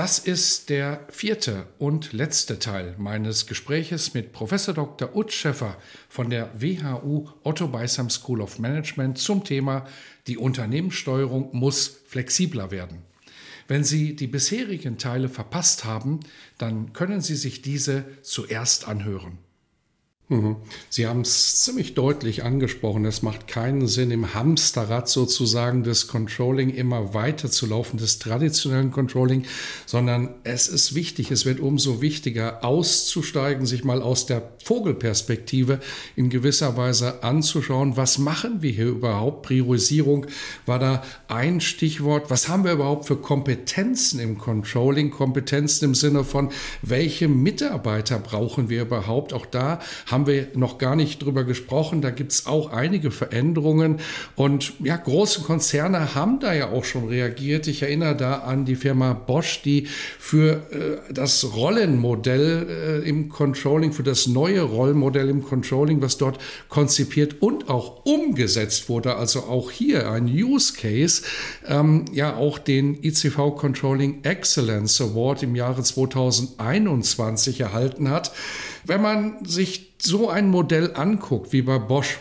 Das ist der vierte und letzte Teil meines Gespräches mit Professor Dr. Utz Schäffer von der WHU Otto Beisam School of Management zum Thema Die Unternehmenssteuerung muss flexibler werden. Wenn Sie die bisherigen Teile verpasst haben, dann können Sie sich diese zuerst anhören. Mhm. Sie haben es ziemlich deutlich angesprochen. Es macht keinen Sinn, im Hamsterrad sozusagen des Controlling immer weiter zu laufen, des traditionellen Controlling, sondern es ist wichtig, es wird umso wichtiger, auszusteigen, sich mal aus der Vogelperspektive in gewisser Weise anzuschauen, was machen wir hier überhaupt? Priorisierung war da ein Stichwort. Was haben wir überhaupt für Kompetenzen im Controlling? Kompetenzen im Sinne von, welche Mitarbeiter brauchen wir überhaupt? Auch da haben haben wir noch gar nicht drüber gesprochen. Da gibt es auch einige Veränderungen. Und ja, große Konzerne haben da ja auch schon reagiert. Ich erinnere da an die Firma Bosch, die für äh, das Rollenmodell äh, im Controlling, für das neue Rollenmodell im Controlling, was dort konzipiert und auch umgesetzt wurde, also auch hier ein Use Case, ähm, ja auch den ICV Controlling Excellence Award im Jahre 2021 erhalten hat. Wenn man sich so ein Modell anguckt wie bei Bosch,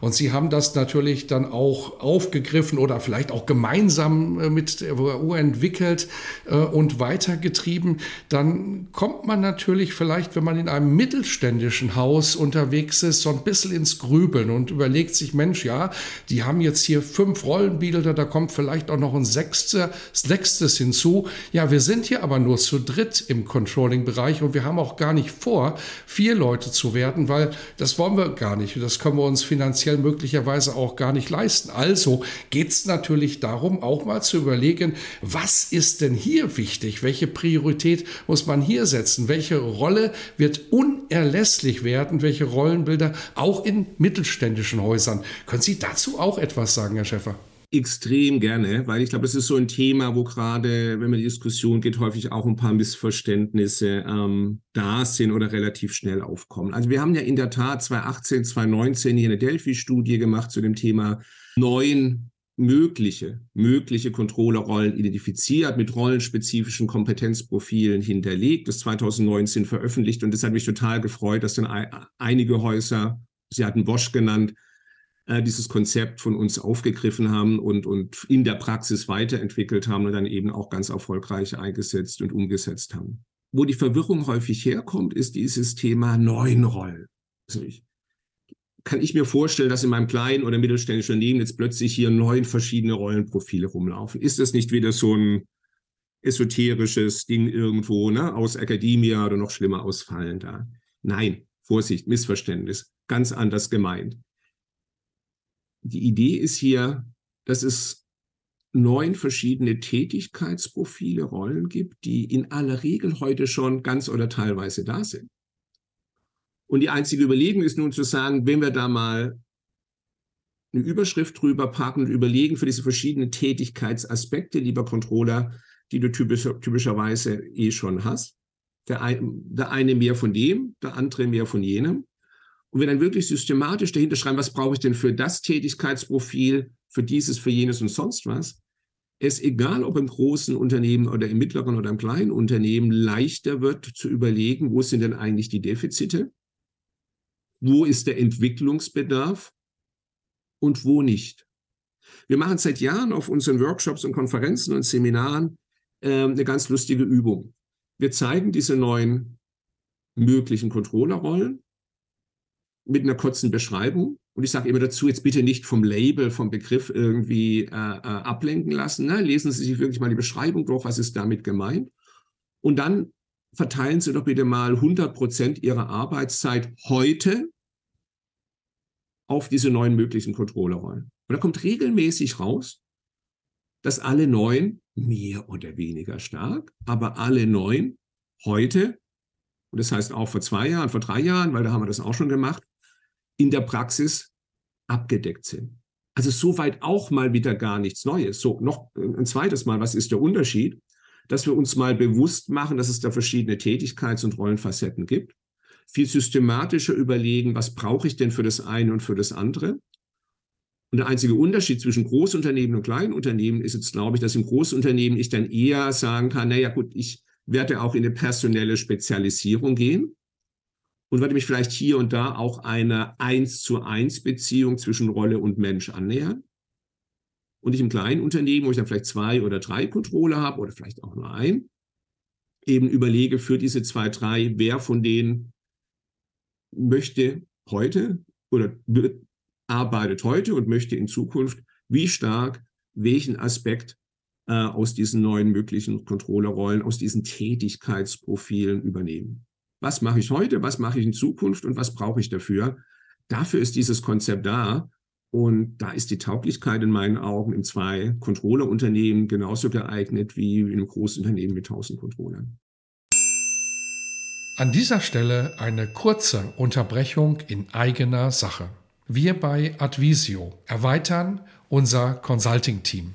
und sie haben das natürlich dann auch aufgegriffen oder vielleicht auch gemeinsam äh, mit der WU entwickelt äh, und weitergetrieben. Dann kommt man natürlich vielleicht, wenn man in einem mittelständischen Haus unterwegs ist, so ein bisschen ins Grübeln und überlegt sich, Mensch, ja, die haben jetzt hier fünf Rollenbilder, da kommt vielleicht auch noch ein sechstes, sechstes hinzu. Ja, wir sind hier aber nur zu dritt im Controlling-Bereich und wir haben auch gar nicht vor, vier Leute zu werden, weil das wollen wir gar nicht. Das können wir uns finanziell finanziell möglicherweise auch gar nicht leisten. Also geht es natürlich darum, auch mal zu überlegen, was ist denn hier wichtig? Welche Priorität muss man hier setzen? Welche Rolle wird unerlässlich werden? Welche Rollenbilder auch in mittelständischen Häusern? Können Sie dazu auch etwas sagen, Herr Schäfer? Extrem gerne, weil ich glaube, es ist so ein Thema, wo gerade, wenn man die Diskussion geht, häufig auch ein paar Missverständnisse ähm, da sind oder relativ schnell aufkommen. Also wir haben ja in der Tat 2018, 2019 hier eine Delphi-Studie gemacht zu dem Thema neun mögliche, mögliche Controllerrollen identifiziert, mit rollenspezifischen Kompetenzprofilen hinterlegt, das 2019 veröffentlicht und das hat mich total gefreut, dass dann einige Häuser, Sie hatten Bosch genannt, äh, dieses Konzept von uns aufgegriffen haben und, und in der Praxis weiterentwickelt haben und dann eben auch ganz erfolgreich eingesetzt und umgesetzt haben. Wo die Verwirrung häufig herkommt, ist dieses Thema neuen Rollen. Also ich, kann ich mir vorstellen, dass in meinem kleinen oder mittelständischen Unternehmen jetzt plötzlich hier neun verschiedene Rollenprofile rumlaufen? Ist das nicht wieder so ein esoterisches Ding irgendwo, ne, aus Akademie oder noch schlimmer ausfallen da? Nein, Vorsicht, Missverständnis, ganz anders gemeint die Idee ist hier, dass es neun verschiedene Tätigkeitsprofile, Rollen gibt, die in aller Regel heute schon ganz oder teilweise da sind. Und die einzige Überlegung ist nun zu sagen, wenn wir da mal eine Überschrift drüber packen und überlegen für diese verschiedenen Tätigkeitsaspekte, lieber Controller, die du typisch, typischerweise eh schon hast. Der, ein, der eine mehr von dem, der andere mehr von jenem. Und wir dann wirklich systematisch dahinter schreiben, was brauche ich denn für das Tätigkeitsprofil, für dieses, für jenes und sonst was, es egal ob im großen Unternehmen oder im mittleren oder im kleinen Unternehmen leichter wird zu überlegen, wo sind denn eigentlich die Defizite, wo ist der Entwicklungsbedarf und wo nicht. Wir machen seit Jahren auf unseren Workshops und Konferenzen und Seminaren äh, eine ganz lustige Übung. Wir zeigen diese neuen möglichen Controllerrollen mit einer kurzen Beschreibung. Und ich sage immer dazu, jetzt bitte nicht vom Label, vom Begriff irgendwie äh, äh, ablenken lassen. Ne? Lesen Sie sich wirklich mal die Beschreibung durch, was ist damit gemeint. Und dann verteilen Sie doch bitte mal 100 Prozent Ihrer Arbeitszeit heute auf diese neuen möglichen Controllerrollen. Und da kommt regelmäßig raus, dass alle neun, mehr oder weniger stark, aber alle neun heute, und das heißt auch vor zwei Jahren, vor drei Jahren, weil da haben wir das auch schon gemacht, in der Praxis abgedeckt sind. Also soweit auch mal wieder gar nichts Neues. So, noch ein zweites Mal, was ist der Unterschied? Dass wir uns mal bewusst machen, dass es da verschiedene Tätigkeits- und Rollenfacetten gibt. Viel systematischer überlegen, was brauche ich denn für das eine und für das andere. Und der einzige Unterschied zwischen Großunternehmen und Kleinunternehmen ist jetzt, glaube ich, dass im Großunternehmen ich dann eher sagen kann, naja gut, ich werde auch in eine personelle Spezialisierung gehen und werde mich vielleicht hier und da auch einer eins zu eins Beziehung zwischen Rolle und Mensch annähern. Und ich im kleinen Unternehmen, wo ich dann vielleicht zwei oder drei Controller habe oder vielleicht auch nur ein, eben überlege für diese zwei, drei, wer von denen möchte heute oder arbeitet heute und möchte in Zukunft wie stark welchen Aspekt äh, aus diesen neuen möglichen Controllerrollen, aus diesen Tätigkeitsprofilen übernehmen. Was mache ich heute, was mache ich in Zukunft und was brauche ich dafür? Dafür ist dieses Konzept da. Und da ist die Tauglichkeit in meinen Augen in zwei Controllerunternehmen genauso geeignet wie in einem Großunternehmen mit 1000 Controllern. An dieser Stelle eine kurze Unterbrechung in eigener Sache. Wir bei Advisio erweitern unser Consulting-Team.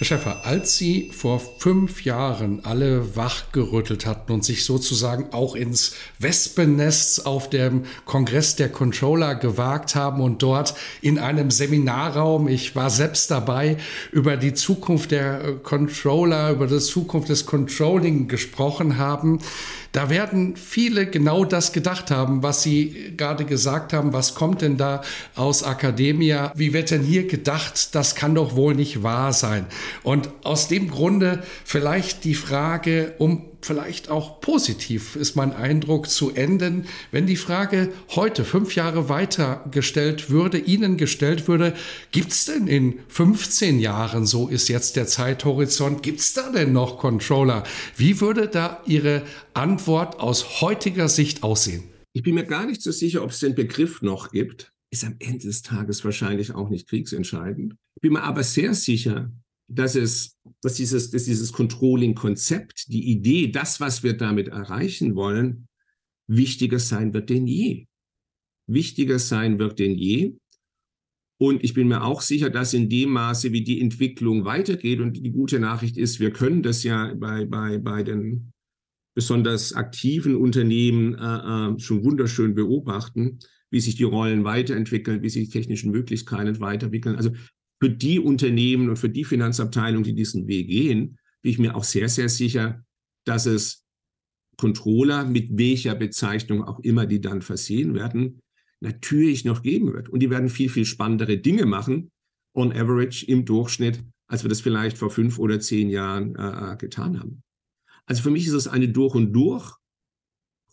Herr Schäfer, als Sie vor fünf Jahren alle wachgerüttelt hatten und sich sozusagen auch ins Wespennest auf dem Kongress der Controller gewagt haben und dort in einem Seminarraum, ich war selbst dabei, über die Zukunft der Controller, über die Zukunft des Controlling gesprochen haben, da werden viele genau das gedacht haben, was Sie gerade gesagt haben. Was kommt denn da aus Akademia? Wie wird denn hier gedacht? Das kann doch wohl nicht wahr sein. Und aus dem Grunde vielleicht die Frage, um vielleicht auch positiv ist mein Eindruck zu enden, wenn die Frage heute, fünf Jahre weiter gestellt würde, Ihnen gestellt würde, gibt es denn in 15 Jahren, so ist jetzt der Zeithorizont, gibt es da denn noch Controller? Wie würde da Ihre Antwort aus heutiger Sicht aussehen? Ich bin mir gar nicht so sicher, ob es den Begriff noch gibt. Ist am Ende des Tages wahrscheinlich auch nicht kriegsentscheidend. Ich bin mir aber sehr sicher, dass es, dass dieses, dass dieses Controlling-Konzept, die Idee, das, was wir damit erreichen wollen, wichtiger sein wird denn je. Wichtiger sein wird denn je. Und ich bin mir auch sicher, dass in dem Maße, wie die Entwicklung weitergeht, und die gute Nachricht ist, wir können das ja bei, bei, bei den besonders aktiven Unternehmen äh, äh schon wunderschön beobachten, wie sich die Rollen weiterentwickeln, wie sich die technischen Möglichkeiten weiterentwickeln. Also für die Unternehmen und für die Finanzabteilungen, die diesen Weg gehen, bin ich mir auch sehr, sehr sicher, dass es Controller mit welcher Bezeichnung auch immer die dann versehen werden, natürlich noch geben wird. Und die werden viel, viel spannendere Dinge machen, on average im Durchschnitt, als wir das vielleicht vor fünf oder zehn Jahren äh, äh getan haben. Also für mich ist es eine durch und durch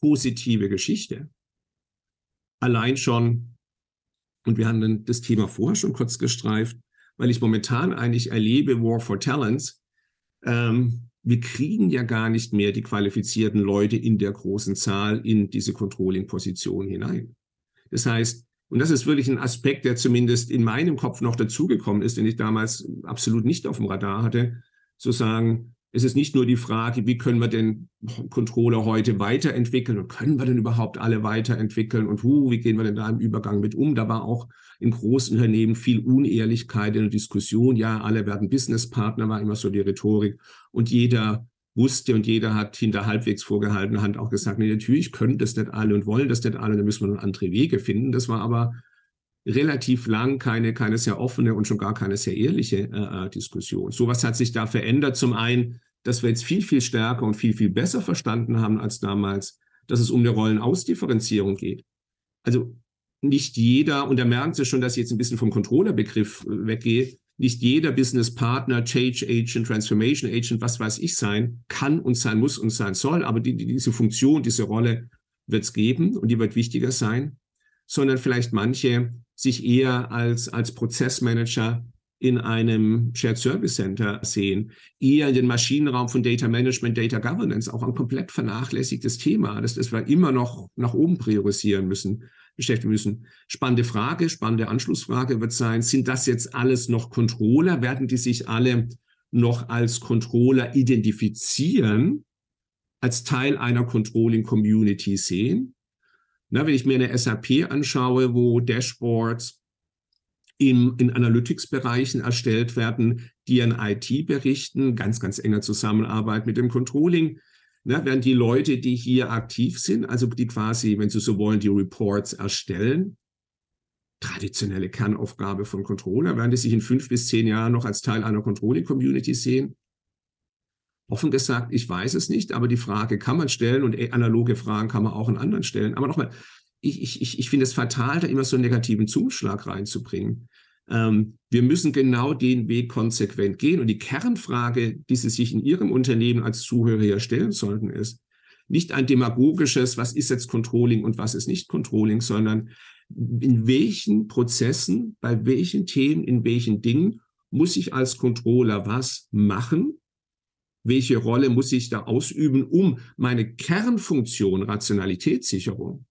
positive Geschichte. Allein schon, und wir haben das Thema vorher schon kurz gestreift, weil ich momentan eigentlich erlebe, War for Talents, ähm, wir kriegen ja gar nicht mehr die qualifizierten Leute in der großen Zahl in diese Controlling-Position hinein. Das heißt, und das ist wirklich ein Aspekt, der zumindest in meinem Kopf noch dazugekommen ist, den ich damals absolut nicht auf dem Radar hatte, zu sagen, es ist nicht nur die Frage, wie können wir den Controller heute weiterentwickeln und können wir denn überhaupt alle weiterentwickeln und hu, wie gehen wir denn da im Übergang mit um? Da war auch in Großunternehmen viel Unehrlichkeit in der Diskussion. Ja, alle werden Businesspartner, war immer so die Rhetorik. Und jeder wusste und jeder hat hinter halbwegs vorgehaltener Hand auch gesagt, nee, natürlich können das nicht alle und wollen das nicht alle, da müssen wir noch andere Wege finden. Das war aber relativ lang keine, keine sehr offene und schon gar keine sehr ehrliche äh, äh Diskussion. Sowas hat sich da verändert. Zum einen, dass wir jetzt viel, viel stärker und viel, viel besser verstanden haben als damals, dass es um eine Rollenausdifferenzierung geht. Also nicht jeder, und da merken Sie schon, dass ich jetzt ein bisschen vom Controller-Begriff äh, weggehe, nicht jeder Business Partner, Change Agent, Transformation Agent, was weiß ich sein, kann und sein muss und sein soll. Aber die, die, diese Funktion, diese Rolle wird es geben und die wird wichtiger sein, sondern vielleicht manche sich eher als, als Prozessmanager in einem Shared Service Center sehen, eher in den Maschinenraum von Data Management, Data Governance, auch ein komplett vernachlässigtes Thema, das, das wir immer noch nach oben priorisieren müssen, beschäftigen müssen. Spannende Frage, spannende Anschlussfrage wird sein, sind das jetzt alles noch Controller? Werden die sich alle noch als Controller identifizieren, als Teil einer Controlling Community sehen? Na, wenn ich mir eine SAP anschaue, wo Dashboards im, in Analytics-Bereichen erstellt werden, die an IT berichten, ganz, ganz enger Zusammenarbeit mit dem Controlling. Ne, während die Leute, die hier aktiv sind, also die quasi, wenn Sie so wollen, die Reports erstellen, traditionelle Kernaufgabe von Controller, werden die sich in fünf bis zehn Jahren noch als Teil einer Controlling-Community sehen? Offen gesagt, ich weiß es nicht, aber die Frage kann man stellen und analoge Fragen kann man auch in anderen stellen. Aber nochmal, ich, ich, ich finde es fatal, da immer so einen negativen Zuschlag reinzubringen. Ähm, wir müssen genau den Weg konsequent gehen. Und die Kernfrage, die Sie sich in Ihrem Unternehmen als Zuhörer hier stellen sollten, ist nicht ein demagogisches, was ist jetzt Controlling und was ist nicht Controlling, sondern in welchen Prozessen, bei welchen Themen, in welchen Dingen muss ich als Controller was machen? Welche Rolle muss ich da ausüben, um meine Kernfunktion Rationalitätssicherung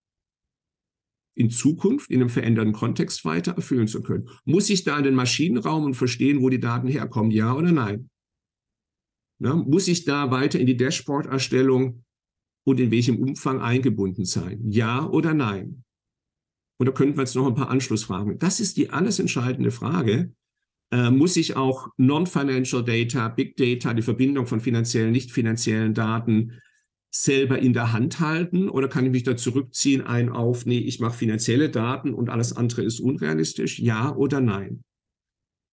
in Zukunft in einem veränderten Kontext weiter erfüllen zu können. Muss ich da in den Maschinenraum und verstehen, wo die Daten herkommen, ja oder nein? Na, muss ich da weiter in die Dashboard-Erstellung und in welchem Umfang eingebunden sein? Ja oder nein? Da könnten wir jetzt noch ein paar Anschlussfragen. Das ist die alles entscheidende Frage. Äh, muss ich auch Non-Financial Data, Big Data, die Verbindung von finanziellen, nicht finanziellen Daten selber in der Hand halten oder kann ich mich da zurückziehen, ein auf, nee, ich mache finanzielle Daten und alles andere ist unrealistisch, ja oder nein?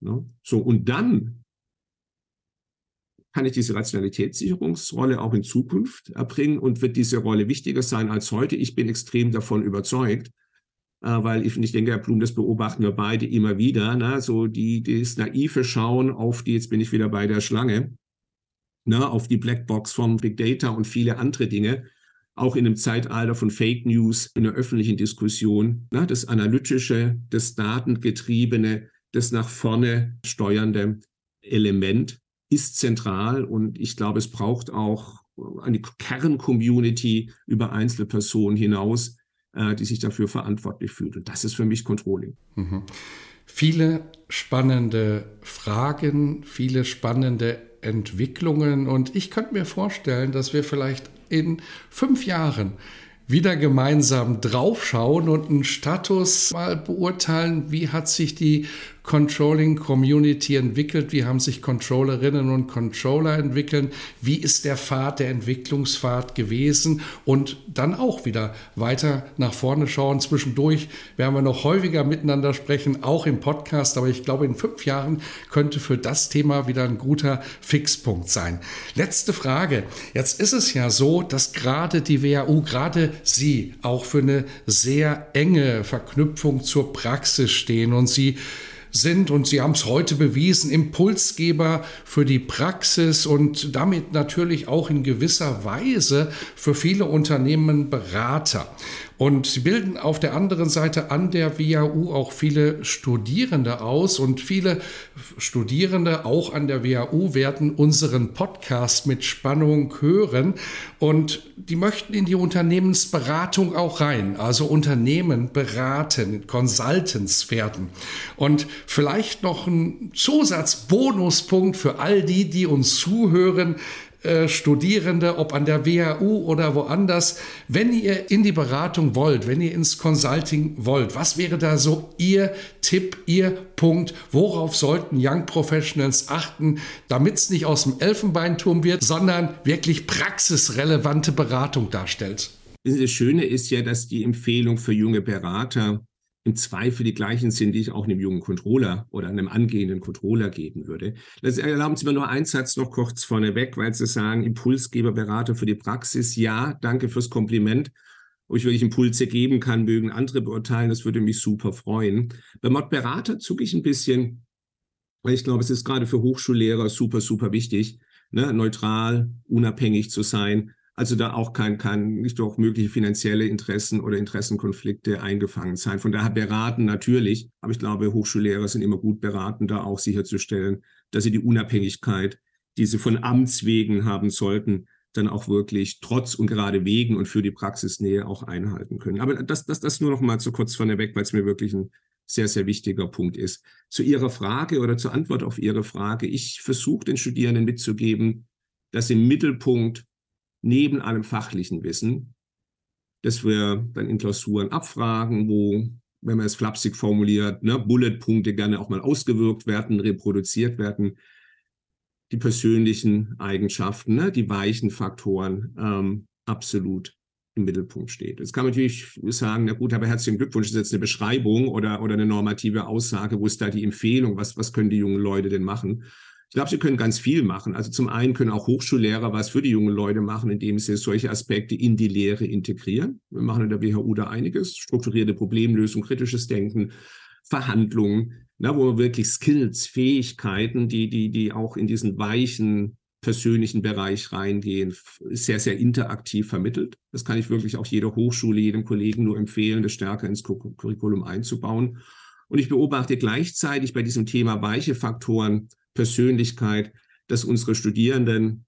Ne? So, und dann kann ich diese Rationalitätssicherungsrolle auch in Zukunft erbringen und wird diese Rolle wichtiger sein als heute. Ich bin extrem davon überzeugt, äh, weil ich, ich denke, Herr Blum, das beobachten wir beide immer wieder, ne? so die, das naive Schauen auf die, jetzt bin ich wieder bei der Schlange, ne, auf die Blackbox von Big Data und viele andere Dinge, auch in einem Zeitalter von Fake News, in der öffentlichen Diskussion, ne, das analytische, das datengetriebene, das nach vorne steuernde Element ist zentral und ich glaube, es braucht auch eine Kerncommunity über Einzelpersonen hinaus, äh, die sich dafür verantwortlich fühlt. Und das ist für mich Controlling. Mhm. Viele spannende Fragen, viele spannende Entwicklungen. Und ich könnte mir vorstellen, dass wir vielleicht in fünf Jahren wieder gemeinsam draufschauen und einen Status mal beurteilen, wie hat sich die Controlling Community entwickelt? Wie haben sich Controllerinnen und Controller entwickelt? Wie ist der Pfad, der Entwicklungspfad gewesen? Und dann auch wieder weiter nach vorne schauen. Zwischendurch werden wir noch häufiger miteinander sprechen, auch im Podcast. Aber ich glaube, in fünf Jahren könnte für das Thema wieder ein guter Fixpunkt sein. Letzte Frage. Jetzt ist es ja so, dass gerade die WHU, gerade Sie auch für eine sehr enge Verknüpfung zur Praxis stehen und Sie sind und Sie haben es heute bewiesen, Impulsgeber für die Praxis und damit natürlich auch in gewisser Weise für viele Unternehmen Berater. Und sie bilden auf der anderen Seite an der WHU auch viele Studierende aus und viele Studierende auch an der WHU werden unseren Podcast mit Spannung hören und die möchten in die Unternehmensberatung auch rein, also Unternehmen beraten, Consultants werden. Und vielleicht noch ein Zusatzbonuspunkt für all die, die uns zuhören. Äh, Studierende, ob an der WHU oder woanders, wenn ihr in die Beratung wollt, wenn ihr ins Consulting wollt, was wäre da so Ihr Tipp, Ihr Punkt? Worauf sollten Young Professionals achten, damit es nicht aus dem Elfenbeinturm wird, sondern wirklich praxisrelevante Beratung darstellt? Das Schöne ist ja, dass die Empfehlung für junge Berater im Zweifel die gleichen sind, die ich auch einem jungen Controller oder einem angehenden Controller geben würde. Erlauben Sie mir nur einen Satz noch kurz vorneweg, weil Sie sagen, Impulsgeber, Berater für die Praxis. Ja, danke fürs Kompliment. ob ich wirklich Impulse geben kann, mögen andere beurteilen. Das würde mich super freuen. Beim Mod Berater zucke ich ein bisschen, weil ich glaube, es ist gerade für Hochschullehrer super, super wichtig, ne, neutral, unabhängig zu sein. Also da auch kein, kein, nicht durch mögliche finanzielle Interessen oder Interessenkonflikte eingefangen sein. Von daher beraten natürlich, aber ich glaube, Hochschullehrer sind immer gut beraten, da auch sicherzustellen, dass sie die Unabhängigkeit, die sie von Amts wegen haben sollten, dann auch wirklich trotz und gerade wegen und für die Praxisnähe auch einhalten können. Aber das, das, das nur noch mal zu kurz von der weg, weil es mir wirklich ein sehr, sehr wichtiger Punkt ist. Zu Ihrer Frage oder zur Antwort auf Ihre Frage. Ich versuche den Studierenden mitzugeben, dass im Mittelpunkt neben allem fachlichen Wissen, dass wir dann in Klausuren abfragen, wo, wenn man es flapsig formuliert, ne, Bulletpunkte gerne auch mal ausgewirkt werden, reproduziert werden, die persönlichen Eigenschaften, ne, die weichen Faktoren ähm, absolut im Mittelpunkt steht. Jetzt kann man natürlich sagen, na gut, aber herzlichen Glückwunsch, das ist jetzt eine Beschreibung oder, oder eine normative Aussage, wo ist da die Empfehlung, was, was können die jungen Leute denn machen? Ich glaube, sie können ganz viel machen. Also zum einen können auch Hochschullehrer was für die jungen Leute machen, indem sie solche Aspekte in die Lehre integrieren. Wir machen in der WHU da einiges, strukturierte Problemlösung, kritisches Denken, Verhandlungen, na, wo man wirklich Skills, Fähigkeiten, die, die, die auch in diesen weichen persönlichen Bereich reingehen, sehr, sehr interaktiv vermittelt. Das kann ich wirklich auch jeder Hochschule, jedem Kollegen nur empfehlen, das stärker ins Curriculum einzubauen. Und ich beobachte gleichzeitig bei diesem Thema weiche Faktoren Persönlichkeit, dass unsere Studierenden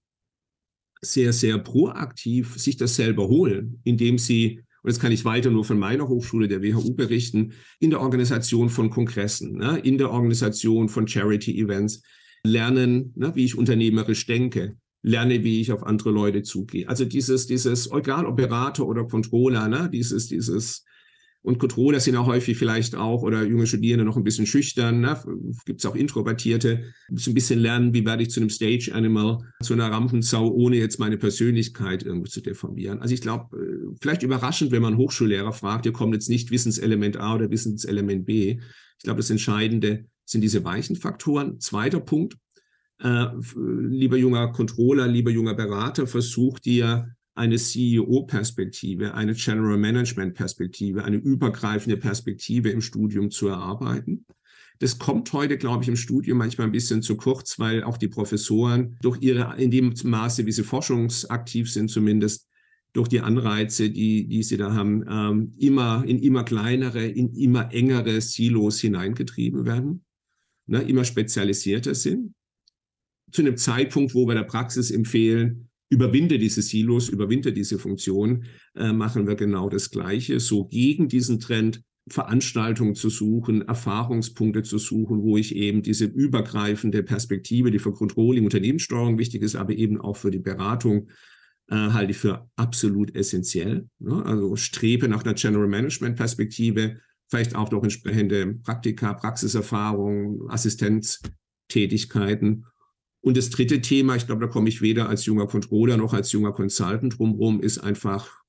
sehr, sehr proaktiv sich das selber holen, indem sie, und das kann ich weiter nur von meiner Hochschule, der WHU, berichten, in der Organisation von Kongressen, ne, in der Organisation von Charity-Events, lernen, ne, wie ich unternehmerisch denke, lerne, wie ich auf andere Leute zugehe. Also dieses, dieses, egal ob Berater oder Controller, ne, dieses, dieses und Controller sind auch häufig vielleicht auch oder junge Studierende noch ein bisschen schüchtern. Ne? Gibt es auch Introvertierte, so ein bisschen lernen, wie werde ich zu einem Stage Animal, zu einer Rampensau, ohne jetzt meine Persönlichkeit irgendwie zu deformieren. Also ich glaube, äh, vielleicht überraschend, wenn man Hochschullehrer fragt, hier kommt jetzt nicht Wissenselement A oder Wissenselement B. Ich glaube, das Entscheidende sind diese weichen Faktoren. Zweiter Punkt, äh, lieber junger Controller, lieber junger Berater, versucht dir eine CEO-Perspektive, eine General Management-Perspektive, eine übergreifende Perspektive im Studium zu erarbeiten. Das kommt heute, glaube ich, im Studium manchmal ein bisschen zu kurz, weil auch die Professoren durch ihre, in dem Maße, wie sie forschungsaktiv sind zumindest, durch die Anreize, die, die sie da haben, ähm, immer in immer kleinere, in immer engere Silos hineingetrieben werden, ne, immer spezialisierter sind. Zu einem Zeitpunkt, wo wir der Praxis empfehlen, überwinde diese Silos, überwinde diese Funktion, äh, machen wir genau das Gleiche. So gegen diesen Trend Veranstaltungen zu suchen, Erfahrungspunkte zu suchen, wo ich eben diese übergreifende Perspektive, die für Controlling, Unternehmenssteuerung wichtig ist, aber eben auch für die Beratung, äh, halte ich für absolut essentiell. Ne? Also strebe nach einer General Management Perspektive, vielleicht auch durch entsprechende Praktika, Praxiserfahrung, Assistenztätigkeiten und das dritte Thema, ich glaube, da komme ich weder als junger Controller noch als junger Consultant drumherum, ist einfach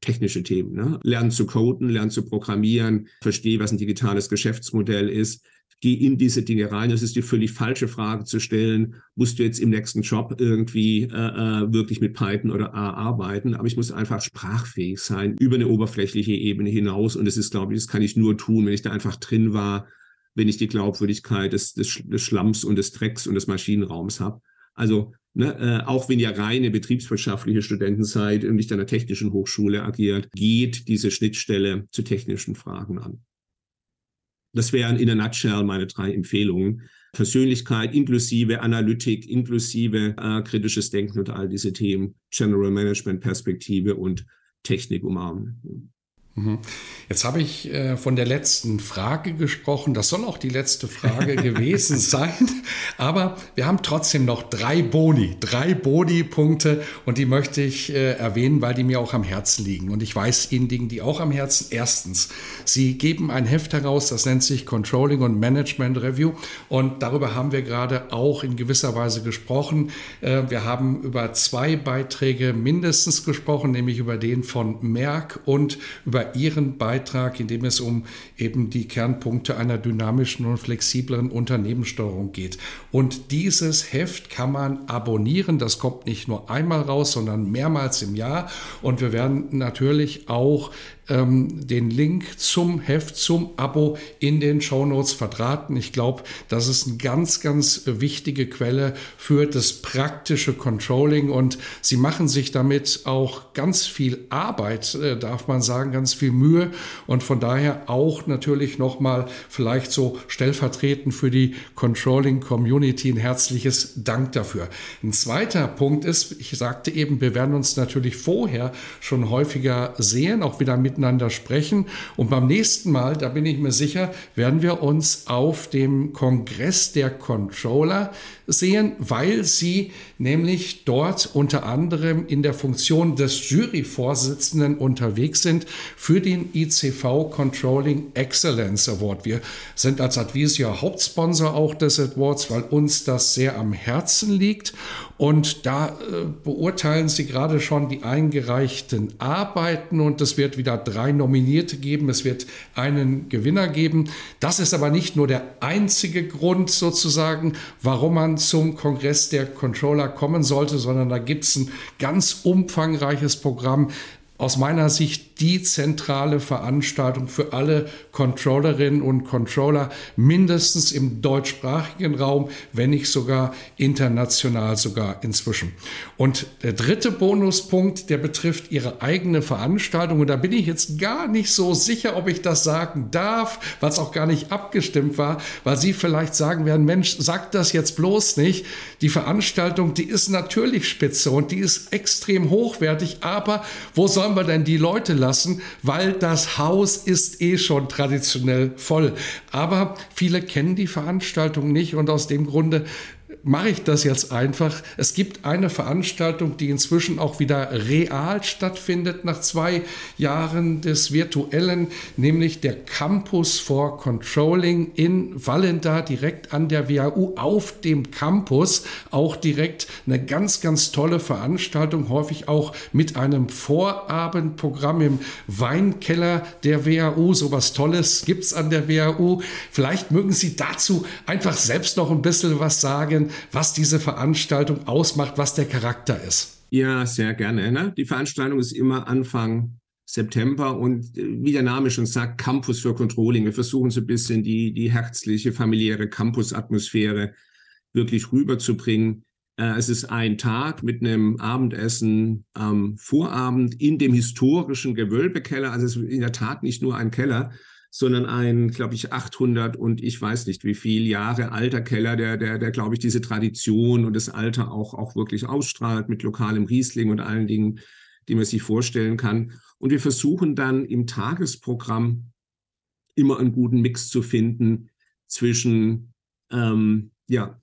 technische Themen. Ne? Lernen zu coden, lernen zu programmieren, verstehe, was ein digitales Geschäftsmodell ist, gehe in diese Dinge rein. Das ist die völlig falsche Frage zu stellen, musst du jetzt im nächsten Job irgendwie äh, äh, wirklich mit Python oder A arbeiten, aber ich muss einfach sprachfähig sein über eine oberflächliche Ebene hinaus. Und das ist, glaube ich, das kann ich nur tun, wenn ich da einfach drin war, wenn ich die Glaubwürdigkeit des, des, des Schlamms und des Drecks und des Maschinenraums habe. Also ne, äh, auch wenn ihr reine betriebswirtschaftliche Studenten seid und nicht an der technischen Hochschule agiert, geht diese Schnittstelle zu technischen Fragen an. Das wären in der Nutshell meine drei Empfehlungen. Persönlichkeit inklusive Analytik, inklusive äh, kritisches Denken und all diese Themen, General Management Perspektive und Technik umarmen. Mhm. Jetzt habe ich äh, von der letzten Frage gesprochen. Das soll auch die letzte Frage gewesen sein. Aber wir haben trotzdem noch drei Boni, drei Boni-Punkte und die möchte ich äh, erwähnen, weil die mir auch am Herzen liegen. Und ich weiß, Ihnen liegen die auch am Herzen. Erstens, Sie geben ein Heft heraus, das nennt sich Controlling und Management Review. Und darüber haben wir gerade auch in gewisser Weise gesprochen. Äh, wir haben über zwei Beiträge mindestens gesprochen, nämlich über den von Merck und über über Ihren Beitrag, in dem es um eben die Kernpunkte einer dynamischen und flexibleren Unternehmenssteuerung geht. Und dieses Heft kann man abonnieren. Das kommt nicht nur einmal raus, sondern mehrmals im Jahr. Und wir werden natürlich auch ähm, den Link zum Heft, zum Abo in den Shownotes verdrahten. Ich glaube, das ist eine ganz, ganz wichtige Quelle für das praktische Controlling und Sie machen sich damit auch ganz viel Arbeit, äh, darf man sagen, ganz viel Mühe und von daher auch natürlich nochmal vielleicht so stellvertretend für die Controlling Community ein herzliches Dank dafür. Ein zweiter Punkt ist, ich sagte eben, wir werden uns natürlich vorher schon häufiger sehen, auch wieder mit miteinander sprechen. Und beim nächsten Mal, da bin ich mir sicher, werden wir uns auf dem Kongress der Controller sehen, weil sie nämlich dort unter anderem in der Funktion des Juryvorsitzenden unterwegs sind für den ICV Controlling Excellence Award. Wir sind als Advisia Hauptsponsor auch des Awards, weil uns das sehr am Herzen liegt. Und da äh, beurteilen sie gerade schon die eingereichten Arbeiten und es wird wieder drei Nominierte geben. Es wird einen Gewinner geben. Das ist aber nicht nur der einzige Grund sozusagen, warum man zum Kongress der Controller kommen sollte, sondern da gibt es ein ganz umfangreiches Programm aus meiner Sicht die zentrale Veranstaltung für alle Controllerinnen und Controller, mindestens im deutschsprachigen Raum, wenn nicht sogar international sogar inzwischen. Und der dritte Bonuspunkt, der betrifft Ihre eigene Veranstaltung. Und da bin ich jetzt gar nicht so sicher, ob ich das sagen darf, es auch gar nicht abgestimmt war, weil Sie vielleicht sagen werden, Mensch, sag das jetzt bloß nicht. Die Veranstaltung, die ist natürlich spitze und die ist extrem hochwertig, aber wo soll sollen wir denn die Leute lassen, weil das Haus ist eh schon traditionell voll. Aber viele kennen die Veranstaltung nicht und aus dem Grunde mache ich das jetzt einfach. Es gibt eine Veranstaltung, die inzwischen auch wieder real stattfindet nach zwei Jahren des virtuellen, nämlich der Campus for Controlling in Wallenda, direkt an der WAU auf dem Campus. Auch direkt eine ganz, ganz tolle Veranstaltung, häufig auch mit einem Vorabendprogramm im Weinkeller der WAU. So was Tolles gibt es an der WAU. Vielleicht mögen Sie dazu einfach selbst noch ein bisschen was sagen was diese Veranstaltung ausmacht, was der Charakter ist. Ja, sehr gerne. Ne? Die Veranstaltung ist immer Anfang September und äh, wie der Name schon sagt, Campus für Controlling. Wir versuchen so ein bisschen die, die herzliche, familiäre Campus-Atmosphäre wirklich rüberzubringen. Äh, es ist ein Tag mit einem Abendessen am Vorabend in dem historischen Gewölbekeller. Also es ist in der Tat nicht nur ein Keller, sondern ein, glaube ich, 800 und ich weiß nicht wie viel Jahre alter Keller, der, der, der, glaube ich, diese Tradition und das Alter auch, auch wirklich ausstrahlt mit lokalem Riesling und allen Dingen, die man sich vorstellen kann. Und wir versuchen dann im Tagesprogramm immer einen guten Mix zu finden zwischen, ähm, ja,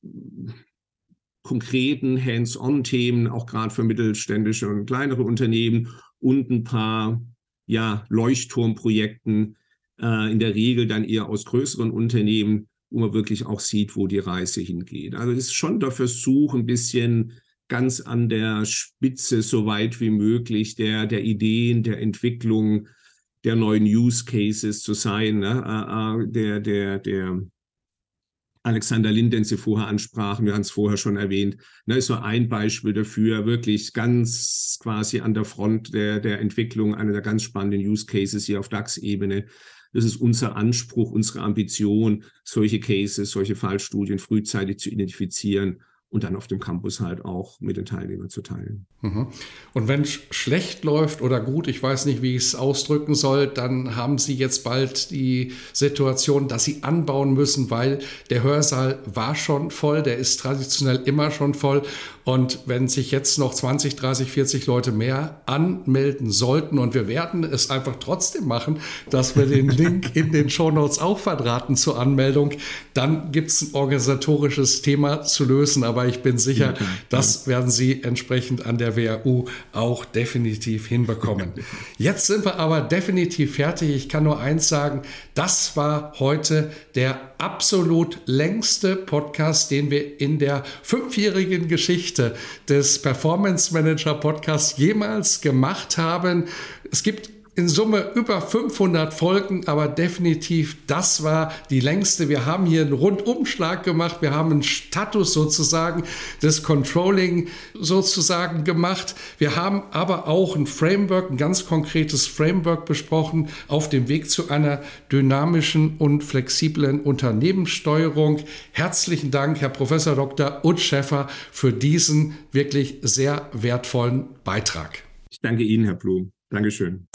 konkreten Hands-on-Themen, auch gerade für mittelständische und kleinere Unternehmen und ein paar ja, Leuchtturmprojekten, äh, in der Regel dann eher aus größeren Unternehmen, wo man wirklich auch sieht, wo die Reise hingeht. Also es ist schon der Versuch, ein bisschen ganz an der Spitze so weit wie möglich der, der Ideen, der Entwicklung, der neuen Use Cases zu sein. Ne? Äh, äh, der, der, der Alexander Lind, den Sie vorher ansprachen, wir haben es vorher schon erwähnt, ne, ist so ein Beispiel dafür, wirklich ganz quasi an der Front der, der Entwicklung einer der ganz spannenden Use Cases hier auf DAX-Ebene. Das ist unser Anspruch, unsere Ambition, solche Cases, solche Fallstudien frühzeitig zu identifizieren und dann auf dem Campus halt auch mit den Teilnehmern zu teilen. Mhm. Und wenn es schlecht läuft oder gut, ich weiß nicht, wie ich es ausdrücken soll, dann haben Sie jetzt bald die Situation, dass Sie anbauen müssen, weil der Hörsaal war schon voll, der ist traditionell immer schon voll. Und wenn sich jetzt noch 20, 30, 40 Leute mehr anmelden sollten und wir werden es einfach trotzdem machen, dass wir den Link in den Shownotes auch verdrahten zur Anmeldung, dann gibt es ein organisatorisches Thema zu lösen. Aber ich bin sicher, das werden Sie entsprechend an der WAU auch definitiv hinbekommen. Jetzt sind wir aber definitiv fertig. Ich kann nur eins sagen, das war heute der absolut längste Podcast, den wir in der fünfjährigen Geschichte des Performance Manager Podcasts jemals gemacht haben. Es gibt in Summe über 500 Folgen, aber definitiv das war die längste. Wir haben hier einen Rundumschlag gemacht. Wir haben einen Status sozusagen des Controlling sozusagen gemacht. Wir haben aber auch ein Framework, ein ganz konkretes Framework besprochen auf dem Weg zu einer dynamischen und flexiblen Unternehmenssteuerung. Herzlichen Dank, Herr Professor Dr. Utz Schäffer, für diesen wirklich sehr wertvollen Beitrag. Ich danke Ihnen, Herr Blum. Dankeschön.